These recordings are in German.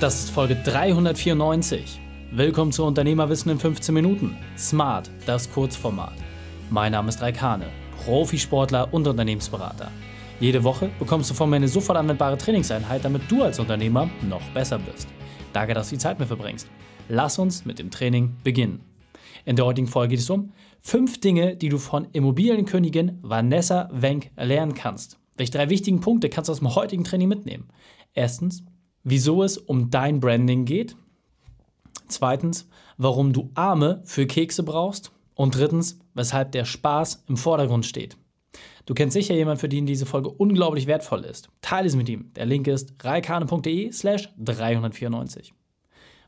Das ist Folge 394. Willkommen zu Unternehmerwissen in 15 Minuten. Smart, das Kurzformat. Mein Name ist Raikane, Profisportler und Unternehmensberater. Jede Woche bekommst du von mir eine sofort anwendbare Trainingseinheit, damit du als Unternehmer noch besser bist. Danke, dass du die Zeit mir verbringst. Lass uns mit dem Training beginnen. In der heutigen Folge geht es um fünf Dinge, die du von Immobilienkönigin Vanessa Wenk lernen kannst. Welche drei wichtigen Punkte kannst du aus dem heutigen Training mitnehmen? Erstens, wieso es um dein Branding geht. Zweitens, warum du Arme für Kekse brauchst. Und drittens, weshalb der Spaß im Vordergrund steht. Du kennst sicher jemanden, für den diese Folge unglaublich wertvoll ist. Teile es mit ihm. Der Link ist reikane.de slash 394.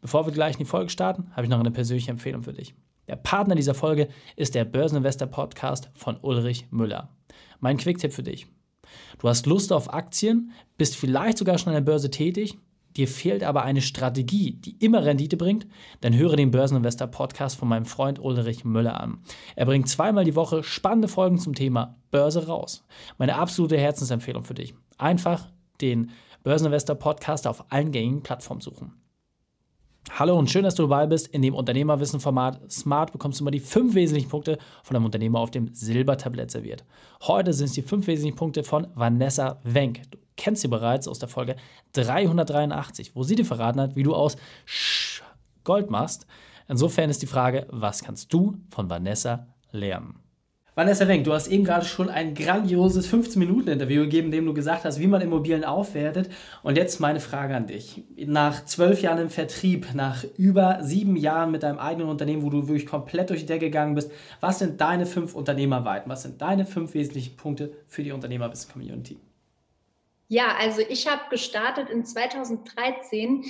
Bevor wir gleich in die Folge starten, habe ich noch eine persönliche Empfehlung für dich. Der Partner dieser Folge ist der Börseninvestor Podcast von Ulrich Müller. Mein Quicktipp für dich. Du hast Lust auf Aktien, bist vielleicht sogar schon an der Börse tätig, dir fehlt aber eine Strategie, die immer Rendite bringt, dann höre den Börseninvestor Podcast von meinem Freund Ulrich Müller an. Er bringt zweimal die Woche spannende Folgen zum Thema Börse raus. Meine absolute Herzensempfehlung für dich. Einfach den Börseninvestor Podcast auf allen gängigen Plattformen suchen. Hallo und schön, dass du dabei bist. In dem Unternehmerwissen-Format Smart bekommst du immer die fünf wesentlichen Punkte von einem Unternehmer auf dem Silbertablett serviert. Heute sind es die fünf wesentlichen Punkte von Vanessa Wenk. Du kennst sie bereits aus der Folge 383, wo sie dir verraten hat, wie du aus Gold machst. Insofern ist die Frage, was kannst du von Vanessa lernen? Vanessa Wenk, du hast eben gerade schon ein grandioses 15-Minuten-Interview gegeben, in dem du gesagt hast, wie man Immobilien aufwertet. Und jetzt meine Frage an dich. Nach zwölf Jahren im Vertrieb, nach über sieben Jahren mit deinem eigenen Unternehmen, wo du wirklich komplett durch die Decke gegangen bist, was sind deine fünf Unternehmerweiten? Was sind deine fünf wesentlichen Punkte für die Unternehmerwissen-Community? Ja, also ich habe gestartet in 2013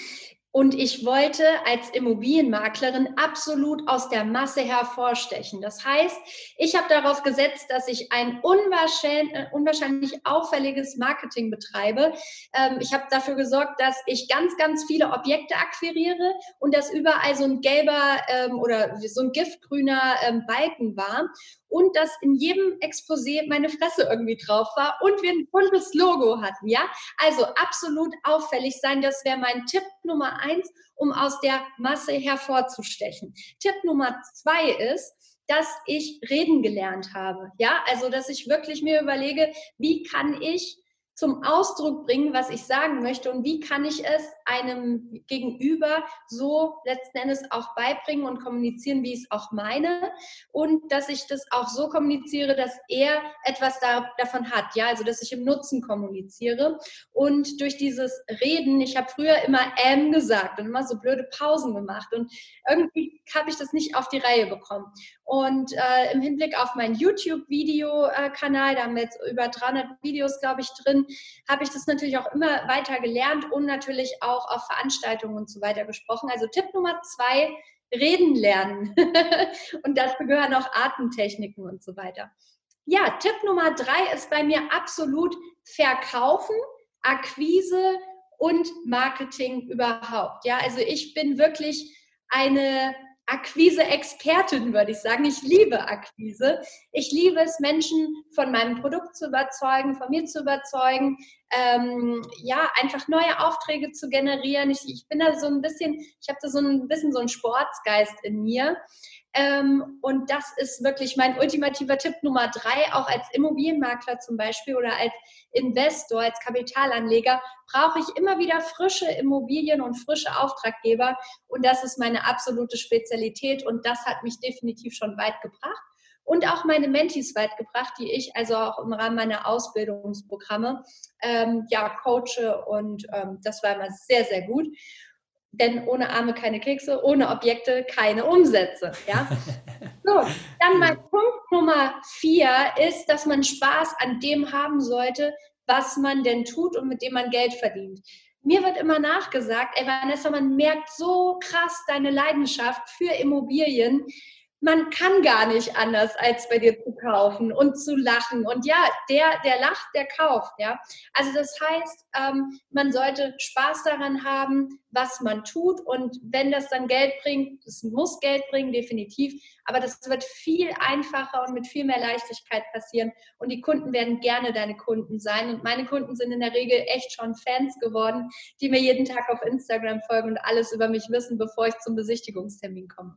und ich wollte als Immobilienmaklerin absolut aus der Masse hervorstechen. Das heißt, ich habe darauf gesetzt, dass ich ein unwahrscheinlich, äh, unwahrscheinlich auffälliges Marketing betreibe. Ähm, ich habe dafür gesorgt, dass ich ganz, ganz viele Objekte akquiriere und dass überall so ein gelber ähm, oder so ein giftgrüner ähm, Balken war und dass in jedem Exposé meine Fresse irgendwie drauf war und wir ein buntes Logo hatten, ja? Also absolut auffällig sein, das wäre mein Tipp Nummer eins, um aus der Masse hervorzustechen. Tipp Nummer zwei ist, dass ich reden gelernt habe, ja? Also, dass ich wirklich mir überlege, wie kann ich zum Ausdruck bringen, was ich sagen möchte und wie kann ich es einem Gegenüber so letzten Endes auch beibringen und kommunizieren, wie ich es auch meine. Und dass ich das auch so kommuniziere, dass er etwas da, davon hat, ja, also dass ich im Nutzen kommuniziere. Und durch dieses Reden, ich habe früher immer M gesagt und immer so blöde Pausen gemacht und irgendwie habe ich das nicht auf die Reihe bekommen und äh, im Hinblick auf meinen YouTube-Video-Kanal, da haben wir jetzt über 300 Videos, glaube ich, drin, habe ich das natürlich auch immer weiter gelernt und natürlich auch auf Veranstaltungen und so weiter gesprochen. Also Tipp Nummer zwei, reden lernen. und dazu gehören auch Atemtechniken und so weiter. Ja, Tipp Nummer drei ist bei mir absolut Verkaufen, Akquise und Marketing überhaupt. Ja, also ich bin wirklich eine Akquise-Expertin, würde ich sagen. Ich liebe Akquise. Ich liebe es, Menschen von meinem Produkt zu überzeugen, von mir zu überzeugen, ähm, ja, einfach neue Aufträge zu generieren. Ich, ich bin da so ein bisschen, ich habe da so ein bisschen so einen Sportsgeist in mir. Ähm, und das ist wirklich mein ultimativer Tipp Nummer drei, auch als Immobilienmakler zum Beispiel oder als Investor, als Kapitalanleger, brauche ich immer wieder frische Immobilien und frische Auftraggeber. Und das ist meine absolute Spezialität und das hat mich definitiv schon weit gebracht und auch meine Mentis weit gebracht, die ich also auch im Rahmen meiner Ausbildungsprogramme ähm, ja coache und ähm, das war immer sehr, sehr gut denn ohne Arme keine Kekse, ohne Objekte keine Umsätze. Ja? So, dann mein Punkt Nummer vier ist, dass man Spaß an dem haben sollte, was man denn tut und mit dem man Geld verdient. Mir wird immer nachgesagt, ey Vanessa, man merkt so krass deine Leidenschaft für Immobilien man kann gar nicht anders, als bei dir zu kaufen und zu lachen. Und ja, der, der lacht, der kauft, ja. Also das heißt, ähm, man sollte Spaß daran haben, was man tut. Und wenn das dann Geld bringt, es muss Geld bringen, definitiv. Aber das wird viel einfacher und mit viel mehr Leichtigkeit passieren. Und die Kunden werden gerne deine Kunden sein. Und meine Kunden sind in der Regel echt schon Fans geworden, die mir jeden Tag auf Instagram folgen und alles über mich wissen, bevor ich zum Besichtigungstermin komme.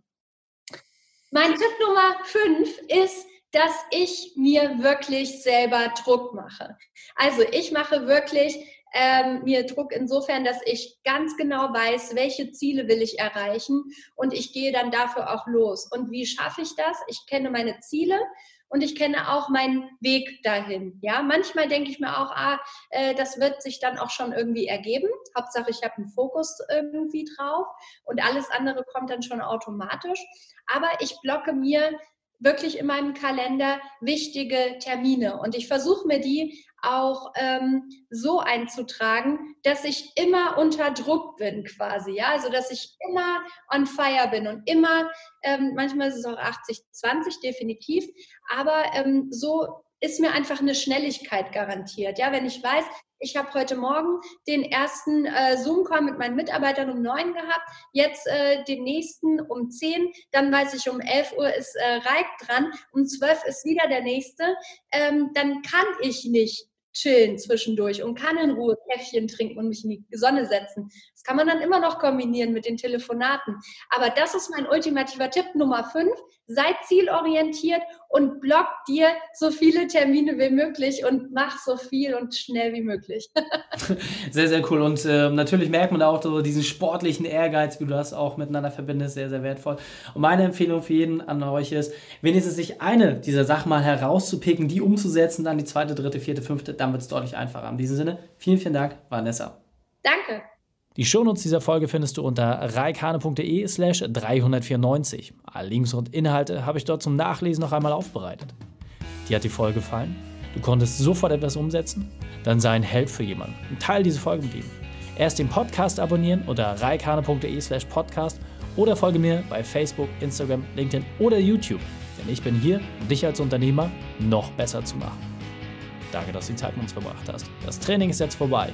Mein Tipp Nummer fünf ist, dass ich mir wirklich selber Druck mache. Also ich mache wirklich ähm, mir Druck insofern, dass ich ganz genau weiß, welche Ziele will ich erreichen und ich gehe dann dafür auch los. Und wie schaffe ich das? Ich kenne meine Ziele und ich kenne auch meinen Weg dahin. Ja, manchmal denke ich mir auch, ah, äh, das wird sich dann auch schon irgendwie ergeben. Hauptsache, ich habe einen Fokus irgendwie drauf und alles andere kommt dann schon automatisch aber ich blocke mir wirklich in meinem Kalender wichtige Termine. Und ich versuche mir die auch ähm, so einzutragen, dass ich immer unter Druck bin quasi, ja, also dass ich immer on fire bin und immer, ähm, manchmal ist es auch 80-20 definitiv, aber ähm, so ist mir einfach eine Schnelligkeit garantiert. Ja, wenn ich weiß, ich habe heute Morgen den ersten äh, Zoom-Call mit meinen Mitarbeitern um neun gehabt, jetzt äh, den nächsten um zehn, dann weiß ich, um elf Uhr ist äh, Reik dran, um zwölf ist wieder der nächste, ähm, dann kann ich nicht chillen zwischendurch und kann in Ruhe Käffchen trinken und mich in die Sonne setzen. Das kann man dann immer noch kombinieren mit den Telefonaten. Aber das ist mein ultimativer Tipp Nummer fünf. Sei zielorientiert und block dir so viele Termine wie möglich und mach so viel und schnell wie möglich. sehr, sehr cool. Und äh, natürlich merkt man auch so diesen sportlichen Ehrgeiz, wie du das auch miteinander verbindest, sehr, sehr wertvoll. Und meine Empfehlung für jeden an euch ist, wenigstens sich eine dieser Sachen mal herauszupicken, die umzusetzen, dann die zweite, dritte, vierte, fünfte, dann wird es deutlich einfacher. In diesem Sinne, vielen, vielen Dank, Vanessa. Danke. Die Shownotes dieser Folge findest du unter reikane.de slash 394. Alle Links und Inhalte habe ich dort zum Nachlesen noch einmal aufbereitet. Dir hat die Folge gefallen? Du konntest sofort etwas umsetzen? Dann sei ein Held für jemanden und teile diese Folge mit ihm. Erst den Podcast abonnieren unter reikane.de slash podcast oder folge mir bei Facebook, Instagram, LinkedIn oder YouTube, denn ich bin hier, um dich als Unternehmer noch besser zu machen. Danke, dass du die Zeit mit uns verbracht hast. Das Training ist jetzt vorbei.